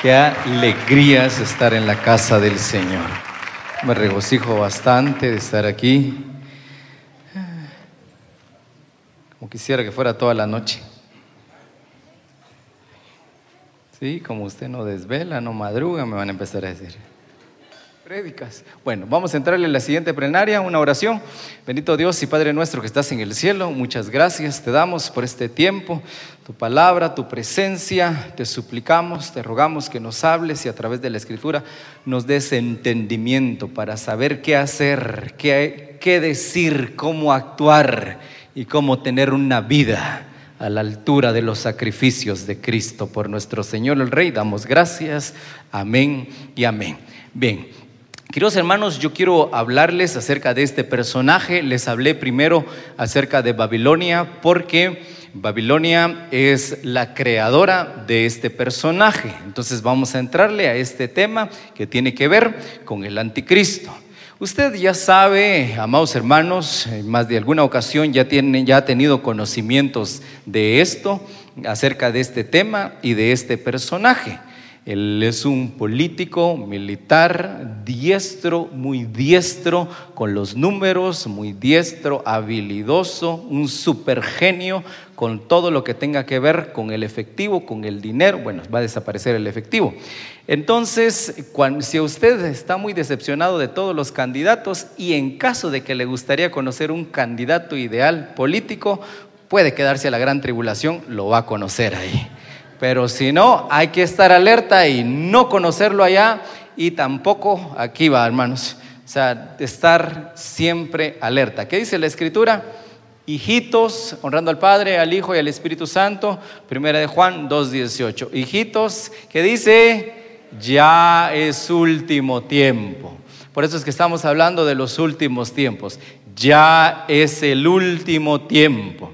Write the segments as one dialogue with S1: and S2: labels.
S1: Qué alegría es estar en la casa del Señor. Me regocijo bastante de estar aquí. Como quisiera que fuera toda la noche. Sí, como usted no desvela, no madruga, me van a empezar a decir. Prédicas. Bueno, vamos a entrarle en la siguiente plenaria, una oración. Bendito Dios y Padre nuestro que estás en el cielo, muchas gracias te damos por este tiempo, tu palabra, tu presencia. Te suplicamos, te rogamos que nos hables y a través de la escritura nos des entendimiento para saber qué hacer, qué, qué decir, cómo actuar y cómo tener una vida a la altura de los sacrificios de Cristo por nuestro Señor el Rey. Damos gracias. Amén y amén. Bien. Queridos hermanos, yo quiero hablarles acerca de este personaje. Les hablé primero acerca de Babilonia porque Babilonia es la creadora de este personaje. Entonces vamos a entrarle a este tema que tiene que ver con el anticristo. Usted ya sabe, amados hermanos, más de alguna ocasión ya, ya ha tenido conocimientos de esto, acerca de este tema y de este personaje. Él es un político militar diestro, muy diestro con los números, muy diestro, habilidoso, un supergenio con todo lo que tenga que ver con el efectivo, con el dinero. Bueno, va a desaparecer el efectivo. Entonces, si usted está muy decepcionado de todos los candidatos y en caso de que le gustaría conocer un candidato ideal político, puede quedarse a la gran tribulación, lo va a conocer ahí. Pero si no, hay que estar alerta y no conocerlo allá y tampoco aquí va, hermanos. O sea, estar siempre alerta. ¿Qué dice la escritura? Hijitos, honrando al Padre, al Hijo y al Espíritu Santo. Primera de Juan 2.18. Hijitos, ¿qué dice? Ya es último tiempo. Por eso es que estamos hablando de los últimos tiempos. Ya es el último tiempo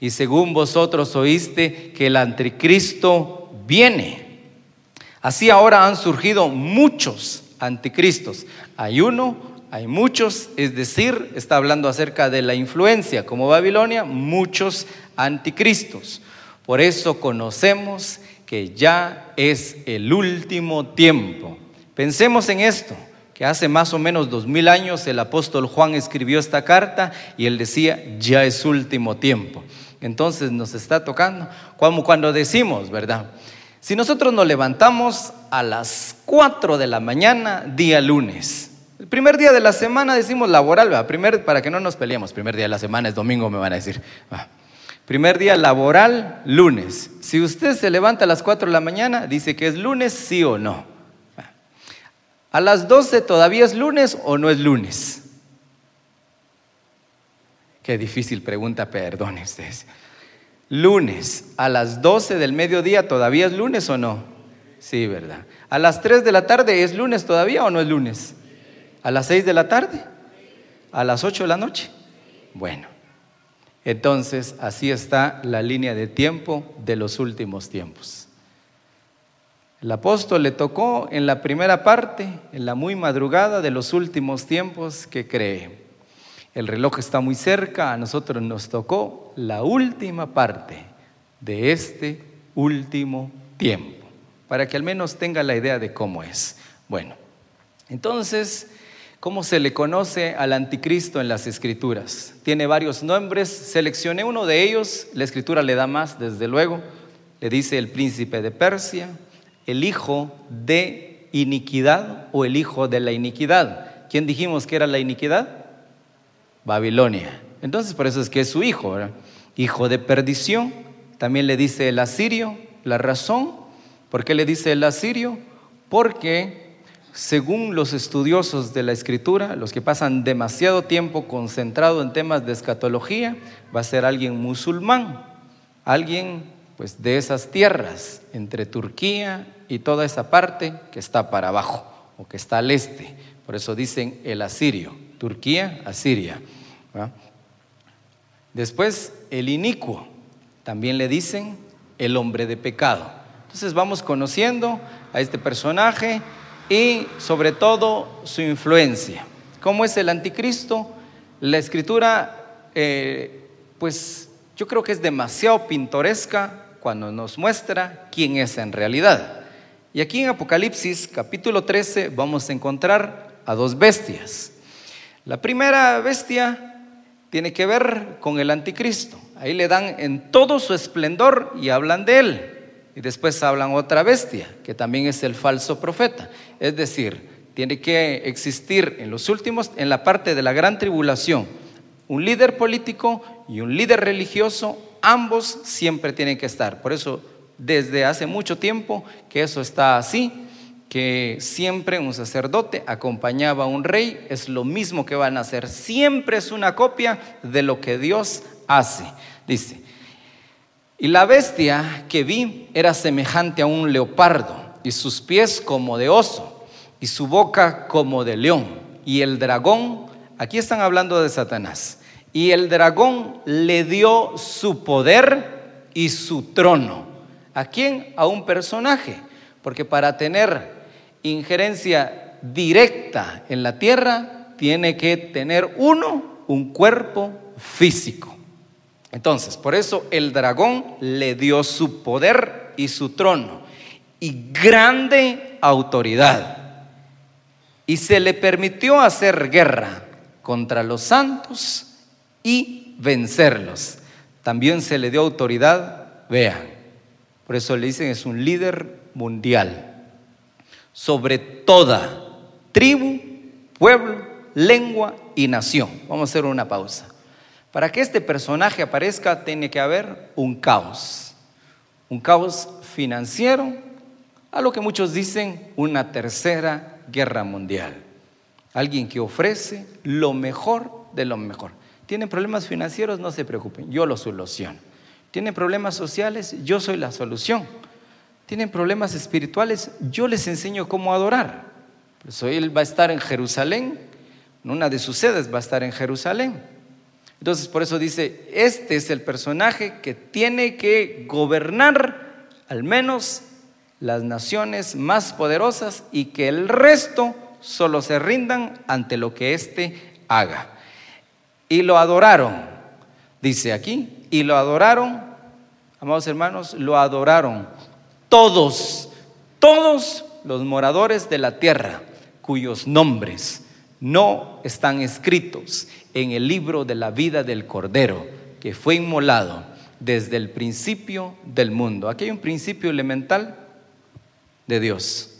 S1: y según vosotros oíste que el anticristo viene. Así ahora han surgido muchos anticristos. Hay uno, hay muchos, es decir, está hablando acerca de la influencia, como Babilonia, muchos anticristos. Por eso conocemos que ya es el último tiempo. Pensemos en esto, que hace más o menos dos mil años el apóstol Juan escribió esta carta y él decía, ya es último tiempo entonces nos está tocando. Como cuando decimos, ¿verdad? Si nosotros nos levantamos a las 4 de la mañana, día lunes. El primer día de la semana decimos laboral. Primer, para que no nos peleemos, primer día de la semana es domingo, me van a decir. Primer día laboral, lunes. Si usted se levanta a las 4 de la mañana, dice que es lunes, sí o no. A las 12 todavía es lunes o no es lunes. Qué difícil pregunta, perdone. Lunes a las 12 del mediodía, ¿todavía es lunes o no? Sí, ¿verdad? A las 3 de la tarde, ¿es lunes todavía o no es lunes? ¿A las 6 de la tarde? ¿A las 8 de la noche? Bueno, entonces así está la línea de tiempo de los últimos tiempos. El apóstol le tocó en la primera parte, en la muy madrugada de los últimos tiempos que cree el reloj está muy cerca, a nosotros nos tocó la última parte de este último tiempo, para que al menos tenga la idea de cómo es. Bueno, entonces, ¿cómo se le conoce al anticristo en las escrituras? Tiene varios nombres, seleccioné uno de ellos, la escritura le da más, desde luego, le dice el príncipe de Persia, el hijo de iniquidad o el hijo de la iniquidad. ¿Quién dijimos que era la iniquidad? Babilonia. Entonces por eso es que es su hijo, hijo de perdición. También le dice el asirio, la razón. ¿Por qué le dice el asirio? Porque según los estudiosos de la escritura, los que pasan demasiado tiempo concentrado en temas de escatología, va a ser alguien musulmán, alguien pues de esas tierras entre Turquía y toda esa parte que está para abajo o que está al este. Por eso dicen el asirio, Turquía, Asiria. Después, el inicuo, también le dicen el hombre de pecado. Entonces vamos conociendo a este personaje y sobre todo su influencia. ¿Cómo es el anticristo? La escritura, eh, pues yo creo que es demasiado pintoresca cuando nos muestra quién es en realidad. Y aquí en Apocalipsis capítulo 13 vamos a encontrar a dos bestias. La primera bestia tiene que ver con el anticristo. Ahí le dan en todo su esplendor y hablan de él. Y después hablan otra bestia, que también es el falso profeta. Es decir, tiene que existir en los últimos, en la parte de la gran tribulación, un líder político y un líder religioso, ambos siempre tienen que estar. Por eso, desde hace mucho tiempo que eso está así, que siempre un sacerdote acompañaba a un rey, es lo mismo que van a hacer. Siempre es una copia de lo que Dios hace. Dice, y la bestia que vi era semejante a un leopardo, y sus pies como de oso, y su boca como de león. Y el dragón, aquí están hablando de Satanás, y el dragón le dio su poder y su trono. ¿A quién? A un personaje. Porque para tener injerencia directa en la tierra, tiene que tener uno un cuerpo físico. Entonces, por eso el dragón le dio su poder y su trono y grande autoridad. Y se le permitió hacer guerra contra los santos y vencerlos. También se le dio autoridad, vean, por eso le dicen es un líder mundial, sobre toda tribu, pueblo, lengua y nación. Vamos a hacer una pausa. Para que este personaje aparezca tiene que haber un caos, un caos financiero, a lo que muchos dicen una tercera guerra mundial. Alguien que ofrece lo mejor de lo mejor. Tienen problemas financieros, no se preocupen, yo los soluciono. Tienen problemas sociales, yo soy la solución. Tienen problemas espirituales, yo les enseño cómo adorar. Por eso él va a estar en Jerusalén, una de sus sedes va a estar en Jerusalén. Entonces, por eso dice, este es el personaje que tiene que gobernar al menos las naciones más poderosas y que el resto solo se rindan ante lo que éste haga. Y lo adoraron, dice aquí, y lo adoraron, amados hermanos, lo adoraron todos, todos los moradores de la tierra, cuyos nombres no están escritos en el libro de la vida del Cordero, que fue inmolado desde el principio del mundo. Aquí hay un principio elemental de Dios.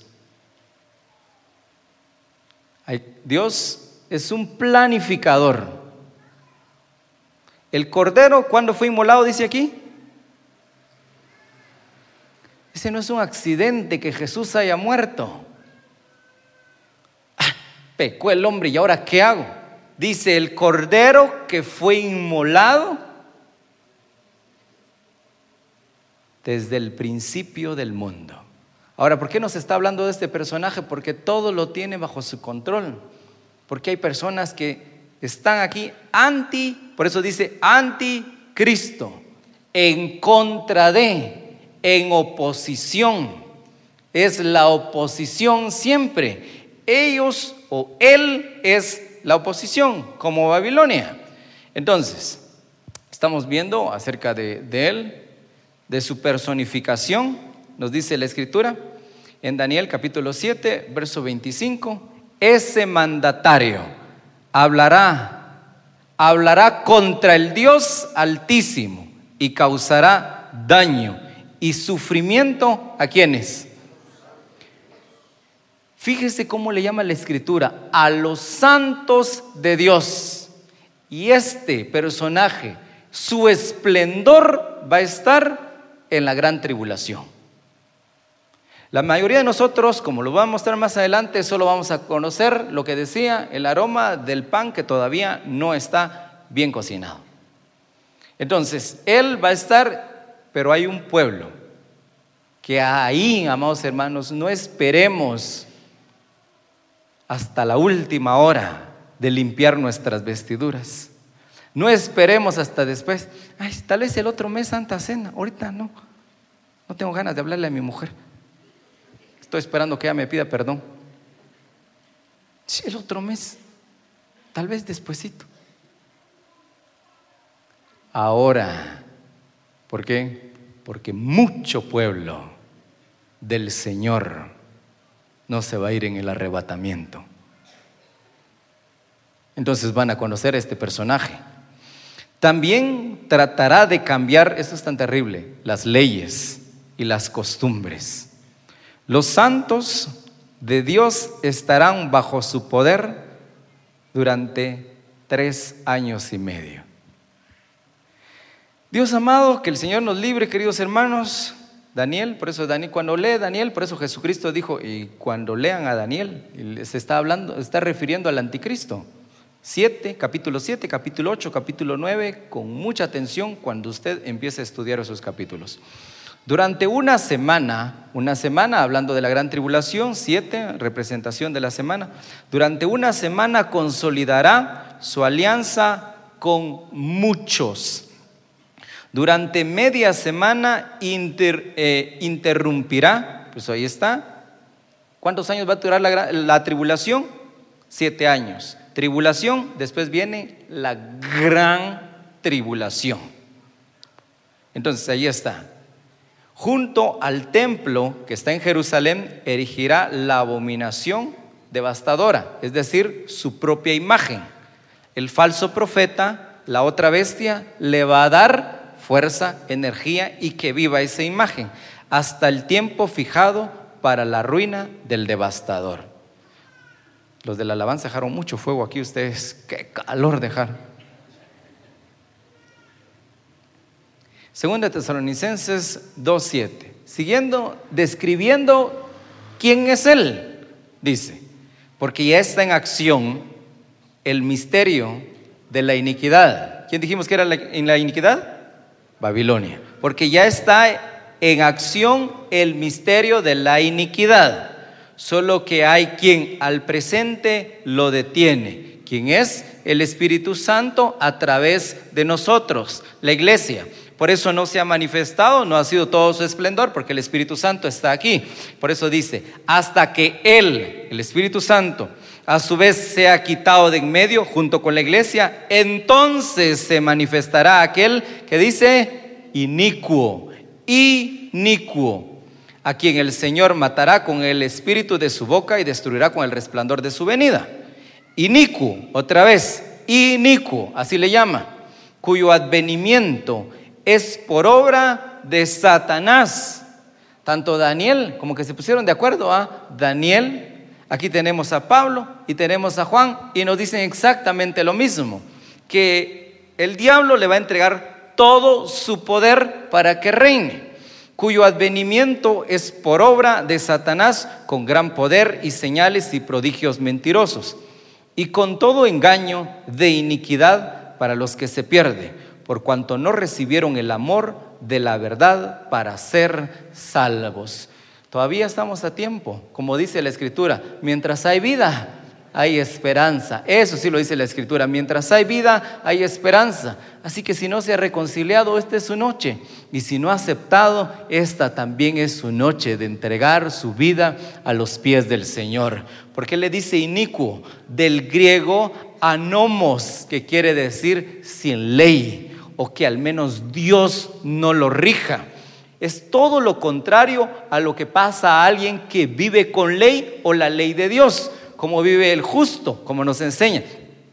S1: Dios es un planificador. El cordero, cuando fue inmolado, dice aquí. Ese no es un accidente que Jesús haya muerto. Ah, pecó el hombre y ahora ¿qué hago? Dice el cordero que fue inmolado desde el principio del mundo. Ahora, ¿por qué nos está hablando de este personaje? Porque todo lo tiene bajo su control. Porque hay personas que están aquí anti, por eso dice anticristo, en contra de, en oposición. Es la oposición siempre. Ellos o él es la oposición, como Babilonia. Entonces, estamos viendo acerca de, de él, de su personificación, nos dice la escritura en Daniel capítulo 7, verso 25, ese mandatario hablará, hablará contra el Dios altísimo y causará daño y sufrimiento a quienes. Fíjese cómo le llama la escritura, a los santos de Dios. Y este personaje, su esplendor va a estar en la gran tribulación. La mayoría de nosotros, como lo voy a mostrar más adelante, solo vamos a conocer lo que decía el aroma del pan que todavía no está bien cocinado. Entonces, Él va a estar, pero hay un pueblo que ahí, amados hermanos, no esperemos hasta la última hora de limpiar nuestras vestiduras. No esperemos hasta después. Ay, tal vez el otro mes Santa Cena. Ahorita no. No tengo ganas de hablarle a mi mujer. Estoy esperando que ella me pida perdón. Sí, el otro mes, tal vez despuesito. Ahora, ¿por qué? porque mucho pueblo del Señor no se va a ir en el arrebatamiento. Entonces van a conocer a este personaje. También tratará de cambiar, esto es tan terrible, las leyes y las costumbres. Los santos de Dios estarán bajo su poder durante tres años y medio. Dios amado, que el Señor nos libre, queridos hermanos. Daniel, por eso Daniel, cuando lee Daniel, por eso Jesucristo dijo, y cuando lean a Daniel, se está hablando, está refiriendo al anticristo. 7, capítulo 7, capítulo 8, capítulo 9, con mucha atención cuando usted empiece a estudiar esos capítulos. Durante una semana, una semana hablando de la gran tribulación, siete, representación de la semana, durante una semana consolidará su alianza con muchos. Durante media semana eh, interrumpirá, pues ahí está. ¿Cuántos años va a durar la, la tribulación? Siete años. Tribulación, después viene la gran tribulación. Entonces ahí está junto al templo que está en Jerusalén, erigirá la abominación devastadora, es decir, su propia imagen. El falso profeta, la otra bestia, le va a dar fuerza, energía y que viva esa imagen hasta el tiempo fijado para la ruina del devastador. Los de la alabanza dejaron mucho fuego aquí ustedes, qué calor dejar. Segunda Tesalonicenses 2.7. Siguiendo, describiendo quién es Él, dice, porque ya está en acción el misterio de la iniquidad. ¿Quién dijimos que era en la iniquidad? Babilonia. Porque ya está en acción el misterio de la iniquidad. Solo que hay quien al presente lo detiene. ¿Quién es? El Espíritu Santo a través de nosotros, la iglesia. Por eso no se ha manifestado, no ha sido todo su esplendor, porque el Espíritu Santo está aquí. Por eso dice, hasta que Él, el Espíritu Santo, a su vez sea quitado de en medio junto con la iglesia, entonces se manifestará aquel que dice inicuo, inicuo, a quien el Señor matará con el espíritu de su boca y destruirá con el resplandor de su venida. Inicuo, otra vez, inicuo, así le llama, cuyo advenimiento es por obra de Satanás. Tanto Daniel, como que se pusieron de acuerdo a Daniel, aquí tenemos a Pablo y tenemos a Juan y nos dicen exactamente lo mismo, que el diablo le va a entregar todo su poder para que reine, cuyo advenimiento es por obra de Satanás con gran poder y señales y prodigios mentirosos, y con todo engaño de iniquidad para los que se pierden por cuanto no recibieron el amor de la verdad para ser salvos. Todavía estamos a tiempo, como dice la Escritura, mientras hay vida, hay esperanza. Eso sí lo dice la Escritura, mientras hay vida, hay esperanza. Así que si no se ha reconciliado, esta es su noche. Y si no ha aceptado, esta también es su noche de entregar su vida a los pies del Señor. Porque le dice inicuo, del griego anomos, que quiere decir sin ley o que al menos Dios no lo rija. Es todo lo contrario a lo que pasa a alguien que vive con ley o la ley de Dios, como vive el justo, como nos enseña.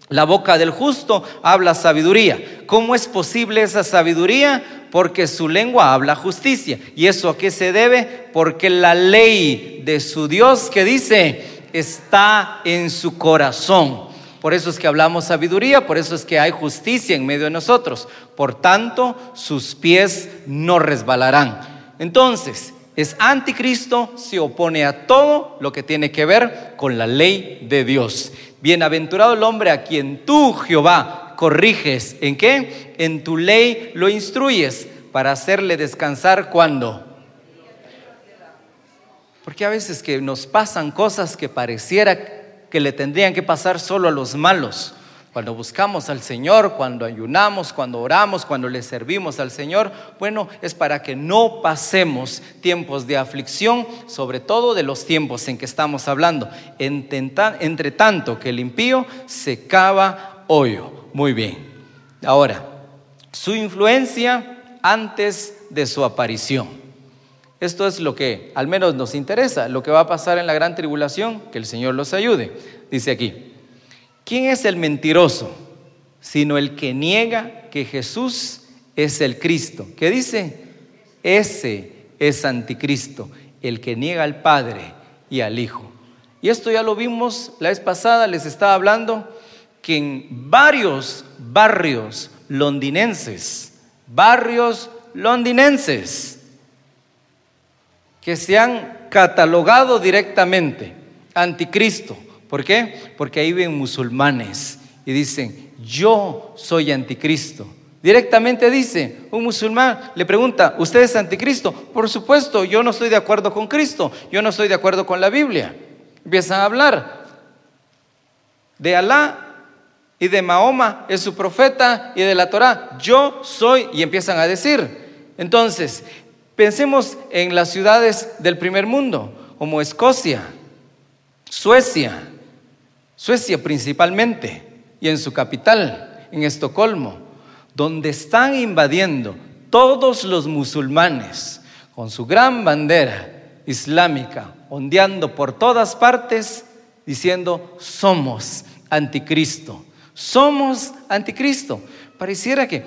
S1: La boca del justo habla sabiduría. ¿Cómo es posible esa sabiduría? Porque su lengua habla justicia. ¿Y eso a qué se debe? Porque la ley de su Dios que dice está en su corazón. Por eso es que hablamos sabiduría, por eso es que hay justicia en medio de nosotros. Por tanto, sus pies no resbalarán. Entonces, es anticristo, se opone a todo lo que tiene que ver con la ley de Dios. Bienaventurado el hombre a quien tú, Jehová, corriges. ¿En qué? En tu ley lo instruyes para hacerle descansar cuando. Porque a veces que nos pasan cosas que pareciera que le tendrían que pasar solo a los malos. Cuando buscamos al Señor, cuando ayunamos, cuando oramos, cuando le servimos al Señor, bueno, es para que no pasemos tiempos de aflicción, sobre todo de los tiempos en que estamos hablando. Entre tanto que el impío se cava hoyo. Muy bien. Ahora, su influencia antes de su aparición. Esto es lo que al menos nos interesa, lo que va a pasar en la gran tribulación, que el Señor los ayude. Dice aquí, ¿quién es el mentiroso? Sino el que niega que Jesús es el Cristo. ¿Qué dice? Ese es anticristo, el que niega al Padre y al Hijo. Y esto ya lo vimos la vez pasada, les estaba hablando que en varios barrios londinenses, barrios londinenses, que se han catalogado directamente anticristo. ¿Por qué? Porque ahí ven musulmanes y dicen, yo soy anticristo. Directamente dice, un musulmán le pregunta, ¿usted es anticristo? Por supuesto, yo no estoy de acuerdo con Cristo, yo no estoy de acuerdo con la Biblia. Empiezan a hablar de Alá y de Mahoma, es su profeta, y de la Torah, yo soy, y empiezan a decir. Entonces, pensemos en las ciudades del primer mundo, como Escocia, Suecia, Suecia principalmente, y en su capital, en Estocolmo donde están invadiendo todos los musulmanes con su gran bandera islámica, ondeando por todas partes, diciendo, somos anticristo, somos anticristo. Pareciera que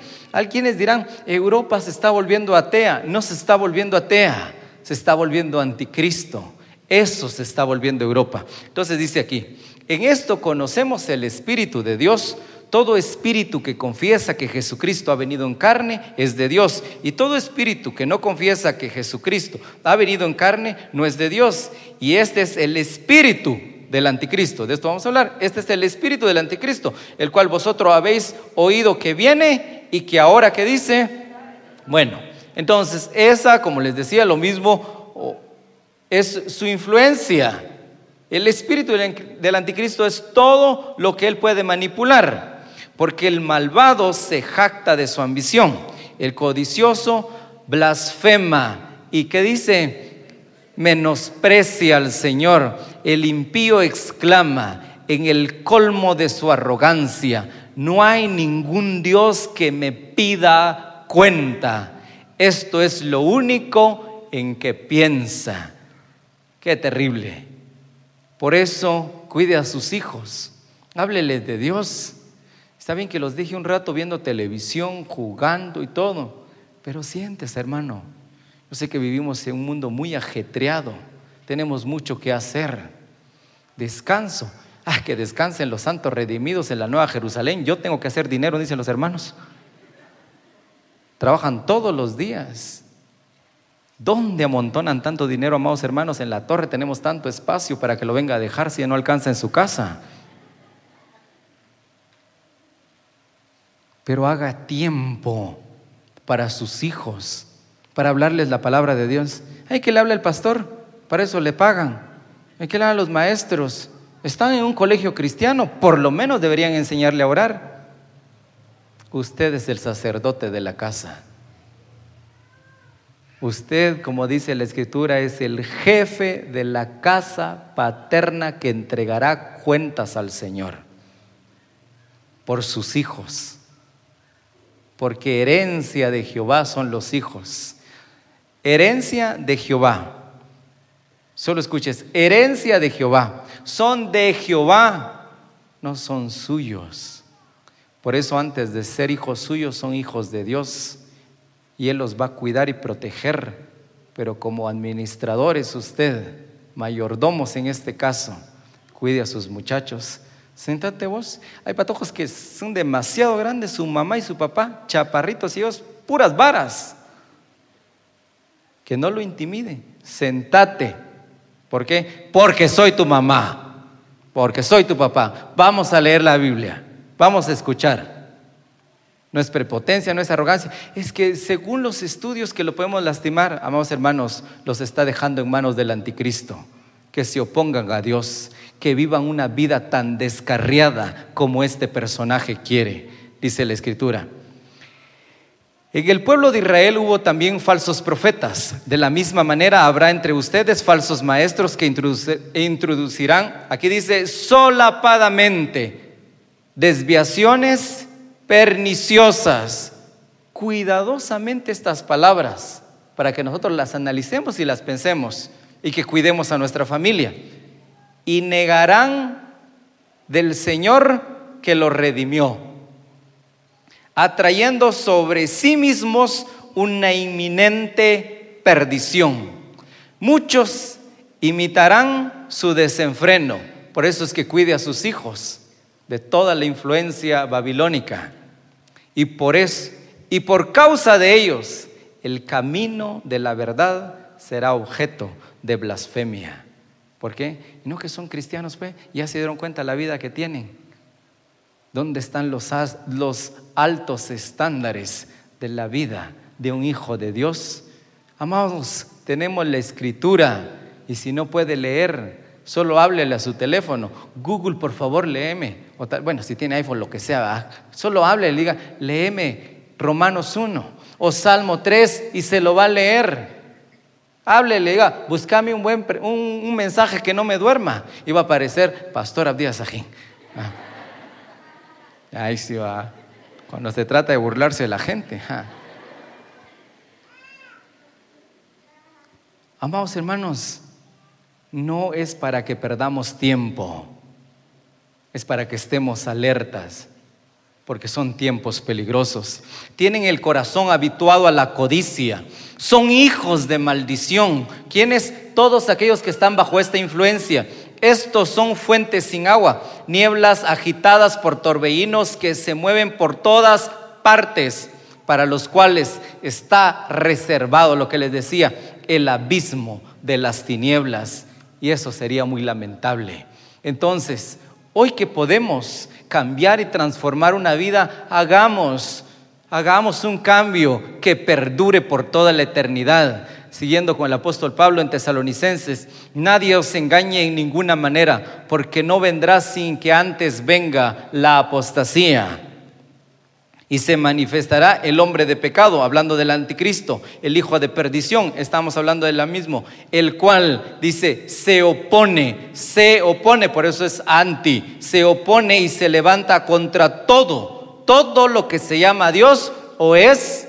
S1: quienes dirán, Europa se está volviendo atea, no se está volviendo atea, se está volviendo anticristo. Eso se está volviendo Europa. Entonces dice aquí, en esto conocemos el Espíritu de Dios todo espíritu que confiesa que Jesucristo ha venido en carne es de Dios. Y todo espíritu que no confiesa que Jesucristo ha venido en carne no es de Dios. Y este es el espíritu del anticristo. De esto vamos a hablar. Este es el espíritu del anticristo, el cual vosotros habéis oído que viene y que ahora que dice, bueno, entonces esa, como les decía, lo mismo es su influencia. El espíritu del anticristo es todo lo que él puede manipular porque el malvado se jacta de su ambición, el codicioso blasfema y que dice, menosprecia al Señor, el impío exclama en el colmo de su arrogancia, no hay ningún Dios que me pida cuenta. Esto es lo único en que piensa. Qué terrible. Por eso cuide a sus hijos, háblele de Dios Está bien que los dije un rato viendo televisión, jugando y todo, pero sientes, hermano. Yo sé que vivimos en un mundo muy ajetreado, tenemos mucho que hacer. Descanso. Ah, que descansen los santos redimidos en la Nueva Jerusalén. Yo tengo que hacer dinero, dicen los hermanos. Trabajan todos los días. ¿Dónde amontonan tanto dinero, amados hermanos? En la torre tenemos tanto espacio para que lo venga a dejar si no alcanza en su casa. pero haga tiempo para sus hijos, para hablarles la palabra de Dios. Hay que le hable al pastor, para eso le pagan. Hay que le a los maestros. Están en un colegio cristiano, por lo menos deberían enseñarle a orar. Usted es el sacerdote de la casa. Usted, como dice la escritura, es el jefe de la casa paterna que entregará cuentas al Señor por sus hijos porque herencia de Jehová son los hijos. Herencia de Jehová. Solo escuches, herencia de Jehová. Son de Jehová, no son suyos. Por eso antes de ser hijos suyos son hijos de Dios y Él los va a cuidar y proteger. Pero como administradores usted, mayordomos en este caso, cuide a sus muchachos Séntate vos. Hay patojos que son demasiado grandes, su mamá y su papá, chaparritos y ellos, puras varas. Que no lo intimide. Sentate. ¿Por qué? Porque soy tu mamá. Porque soy tu papá. Vamos a leer la Biblia. Vamos a escuchar. No es prepotencia, no es arrogancia. Es que según los estudios que lo podemos lastimar, amados hermanos, los está dejando en manos del anticristo. Que se opongan a Dios que vivan una vida tan descarriada como este personaje quiere, dice la escritura. En el pueblo de Israel hubo también falsos profetas. De la misma manera habrá entre ustedes falsos maestros que introducirán, aquí dice, solapadamente, desviaciones perniciosas. cuidadosamente estas palabras para que nosotros las analicemos y las pensemos y que cuidemos a nuestra familia. Y negarán del Señor que lo redimió, atrayendo sobre sí mismos una inminente perdición. Muchos imitarán su desenfreno, por eso es que cuide a sus hijos de toda la influencia babilónica. Y por eso, y por causa de ellos, el camino de la verdad será objeto de blasfemia. ¿Por qué? No que son cristianos, pues, ya se dieron cuenta la vida que tienen. ¿Dónde están los, los altos estándares de la vida de un hijo de Dios? Amados, tenemos la escritura y si no puede leer, solo háblele a su teléfono. Google, por favor, léeme. bueno, si tiene iPhone, lo que sea, solo hable, diga, léeme Romanos 1 o Salmo 3 y se lo va a leer. Háblele, diga, búscame un, buen, un, mensaje que no me duerma. Y va a aparecer Pastor Abdías. Ah. Ahí sí va. Cuando se trata de burlarse de la gente. Amados hermanos, no es para que perdamos tiempo, es para que estemos alertas, porque son tiempos peligrosos. Tienen el corazón habituado a la codicia, son hijos de maldición. ¿Quiénes? Todos aquellos que están bajo esta influencia. Estos son fuentes sin agua, nieblas agitadas por torbellinos que se mueven por todas partes, para los cuales está reservado lo que les decía, el abismo de las tinieblas y eso sería muy lamentable. Entonces, hoy que podemos cambiar y transformar una vida, hagamos, hagamos un cambio que perdure por toda la eternidad. Siguiendo con el apóstol Pablo en Tesalonicenses, nadie os engañe en ninguna manera, porque no vendrá sin que antes venga la apostasía y se manifestará el hombre de pecado, hablando del anticristo, el hijo de perdición, estamos hablando de la mismo, el cual dice, se opone, se opone, por eso es anti, se opone y se levanta contra todo, todo lo que se llama Dios o es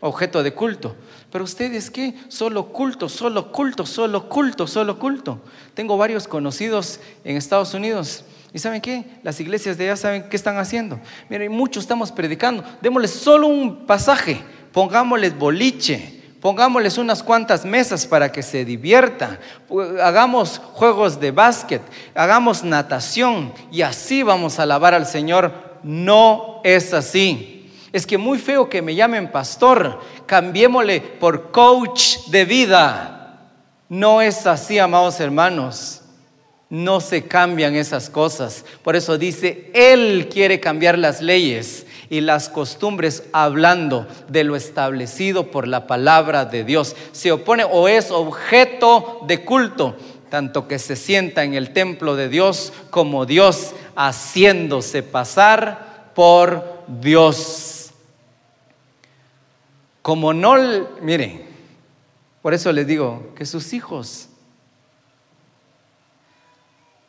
S1: objeto de culto. Pero ustedes qué? Solo culto, solo culto, solo culto, solo culto. Tengo varios conocidos en Estados Unidos ¿Y saben qué? Las iglesias de allá saben qué están haciendo. Miren, muchos estamos predicando. Démosles solo un pasaje. Pongámosles boliche. Pongámosles unas cuantas mesas para que se divierta. Hagamos juegos de básquet. Hagamos natación. Y así vamos a alabar al Señor. No es así. Es que muy feo que me llamen pastor. Cambiémosle por coach de vida. No es así, amados hermanos. No se cambian esas cosas. Por eso dice, Él quiere cambiar las leyes y las costumbres hablando de lo establecido por la palabra de Dios. Se opone o es objeto de culto, tanto que se sienta en el templo de Dios como Dios haciéndose pasar por Dios. Como no, mire, por eso les digo que sus hijos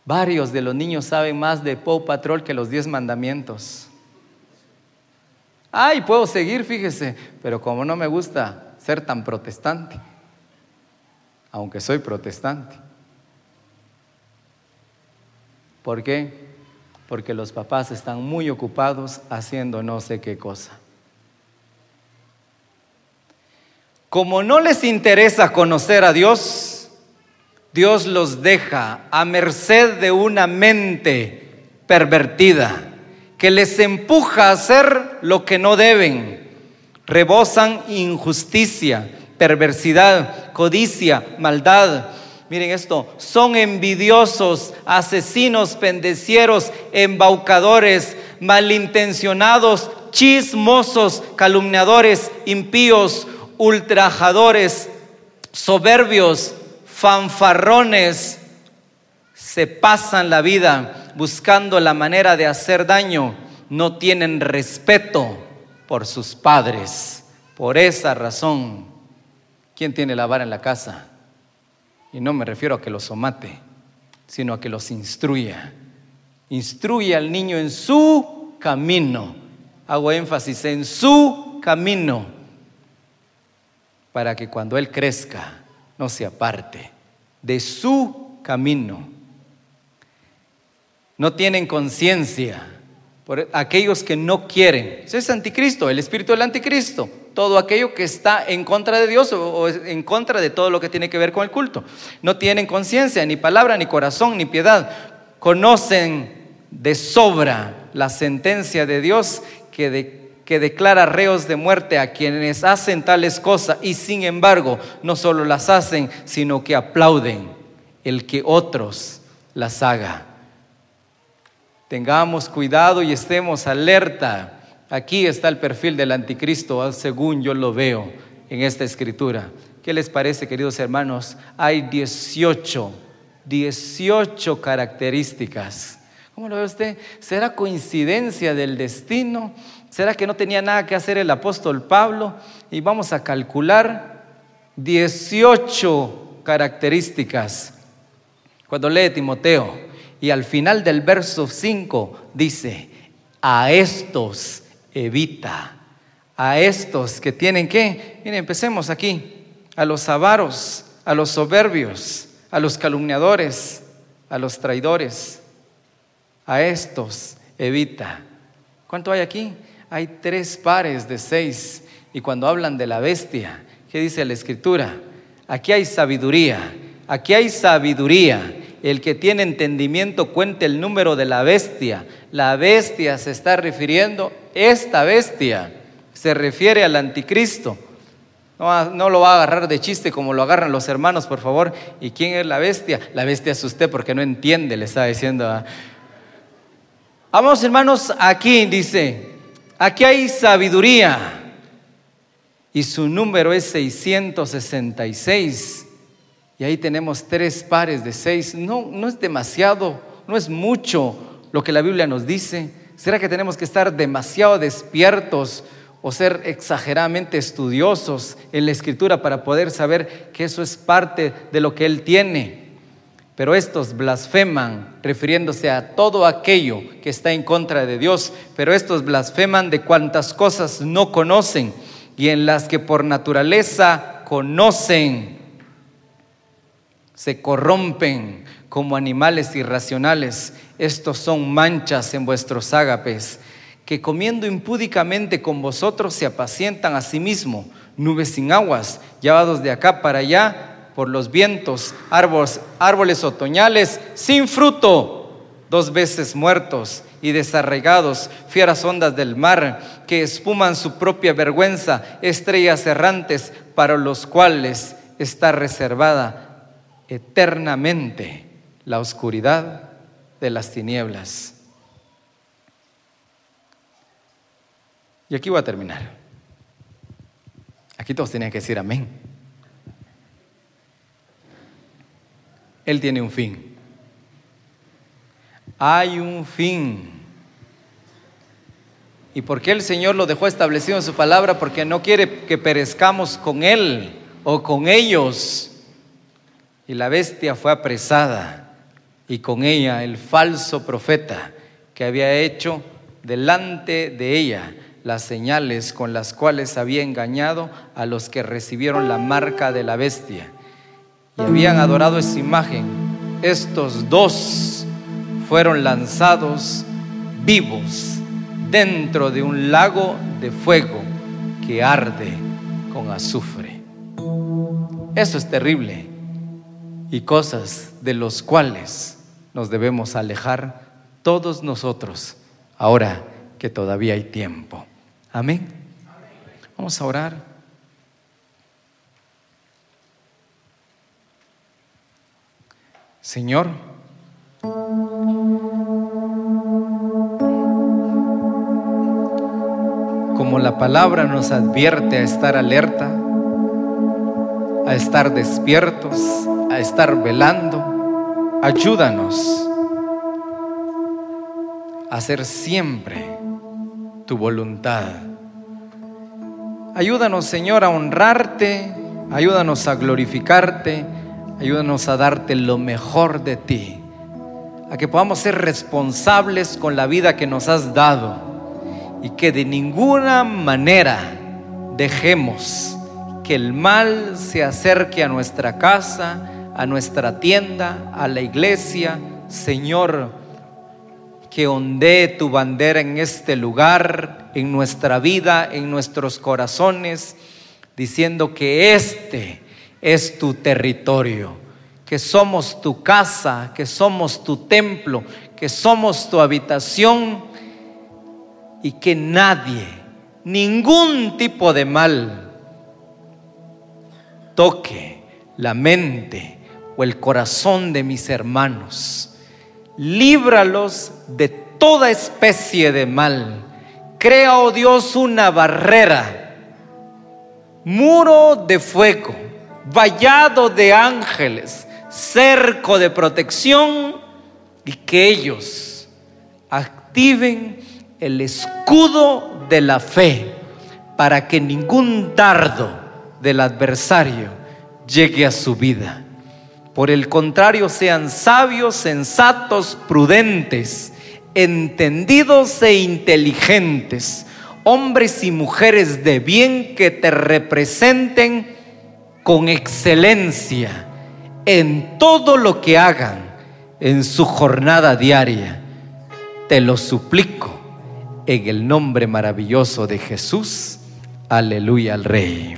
S1: Varios de los niños saben más de Paw Patrol que los diez mandamientos. Ay, puedo seguir, fíjese, pero como no me gusta ser tan protestante, aunque soy protestante. ¿Por qué? Porque los papás están muy ocupados haciendo no sé qué cosa. Como no les interesa conocer a Dios, Dios los deja a merced de una mente pervertida que les empuja a hacer lo que no deben. Rebosan injusticia, perversidad, codicia, maldad. Miren esto, son envidiosos, asesinos, pendecieros, embaucadores, malintencionados, chismosos, calumniadores, impíos, ultrajadores, soberbios, fanfarrones se pasan la vida buscando la manera de hacer daño, no tienen respeto por sus padres. Por esa razón, ¿quién tiene la vara en la casa? Y no me refiero a que los somate, sino a que los instruya. Instruye al niño en su camino. Hago énfasis en su camino para que cuando Él crezca no se aparte de su camino. No tienen conciencia por aquellos que no quieren. Ese es anticristo, el espíritu del anticristo. Todo aquello que está en contra de Dios o en contra de todo lo que tiene que ver con el culto. No tienen conciencia, ni palabra, ni corazón, ni piedad. Conocen de sobra la sentencia de Dios que, que declara reos de muerte a quienes hacen tales cosas y sin embargo no solo las hacen, sino que aplauden el que otros las hagan. Tengamos cuidado y estemos alerta. Aquí está el perfil del anticristo, según yo lo veo en esta escritura. ¿Qué les parece, queridos hermanos? Hay 18, 18 características. ¿Cómo lo ve usted? ¿Será coincidencia del destino? ¿Será que no tenía nada que hacer el apóstol Pablo? Y vamos a calcular 18 características. Cuando lee Timoteo, y al final del verso 5 dice, a estos evita, a estos que tienen que, miren, empecemos aquí, a los avaros, a los soberbios, a los calumniadores, a los traidores, a estos evita. ¿Cuánto hay aquí? Hay tres pares de seis. Y cuando hablan de la bestia, ¿qué dice la escritura? Aquí hay sabiduría, aquí hay sabiduría el que tiene entendimiento cuente el número de la bestia. La bestia se está refiriendo, esta bestia se refiere al anticristo. No, lo va a agarrar de chiste como lo agarran los hermanos, por favor. ¿Y quién es la bestia? La bestia es usted porque no entiende, le está diciendo. Vamos hermanos, aquí dice, aquí hay sabiduría y su número es 666. Y ahí tenemos tres pares de seis. No, no es demasiado, no es mucho lo que la Biblia nos dice. ¿Será que tenemos que estar demasiado despiertos o ser exageradamente estudiosos en la escritura para poder saber que eso es parte de lo que Él tiene? Pero estos blasfeman refiriéndose a todo aquello que está en contra de Dios, pero estos blasfeman de cuantas cosas no conocen y en las que por naturaleza conocen. Se corrompen como animales irracionales. Estos son manchas en vuestros ágapes, que comiendo impúdicamente con vosotros se apacientan a sí mismos, nubes sin aguas, llevados de acá para allá por los vientos, árboles, otoñales sin fruto, dos veces muertos y desarraigados, fieras ondas del mar, que espuman su propia vergüenza, estrellas errantes para los cuales está reservada eternamente la oscuridad de las tinieblas. Y aquí voy a terminar. Aquí todos tienen que decir amén. Él tiene un fin. Hay un fin. ¿Y por qué el Señor lo dejó establecido en su palabra? Porque no quiere que perezcamos con Él o con ellos y la bestia fue apresada y con ella el falso profeta que había hecho delante de ella las señales con las cuales había engañado a los que recibieron la marca de la bestia y habían adorado esa imagen. Estos dos fueron lanzados vivos dentro de un lago de fuego que arde con azufre. Eso es terrible y cosas de los cuales nos debemos alejar todos nosotros ahora que todavía hay tiempo. Amén. Vamos a orar. Señor, como la palabra nos advierte a estar alerta, a estar despiertos, a estar velando. Ayúdanos a hacer siempre tu voluntad. Ayúdanos, Señor, a honrarte, ayúdanos a glorificarte, ayúdanos a darte lo mejor de ti, a que podamos ser responsables con la vida que nos has dado y que de ninguna manera dejemos que el mal se acerque a nuestra casa, a nuestra tienda, a la iglesia. Señor, que ondee tu bandera en este lugar, en nuestra vida, en nuestros corazones, diciendo que este es tu territorio, que somos tu casa, que somos tu templo, que somos tu habitación y que nadie, ningún tipo de mal, toque la mente o el corazón de mis hermanos líbralos de toda especie de mal. Crea, oh Dios, una barrera, muro de fuego, vallado de ángeles, cerco de protección y que ellos activen el escudo de la fe para que ningún dardo del adversario llegue a su vida. Por el contrario, sean sabios, sensatos, prudentes, entendidos e inteligentes, hombres y mujeres de bien que te representen con excelencia en todo lo que hagan en su jornada diaria. Te lo suplico en el nombre maravilloso de Jesús. Aleluya al Rey.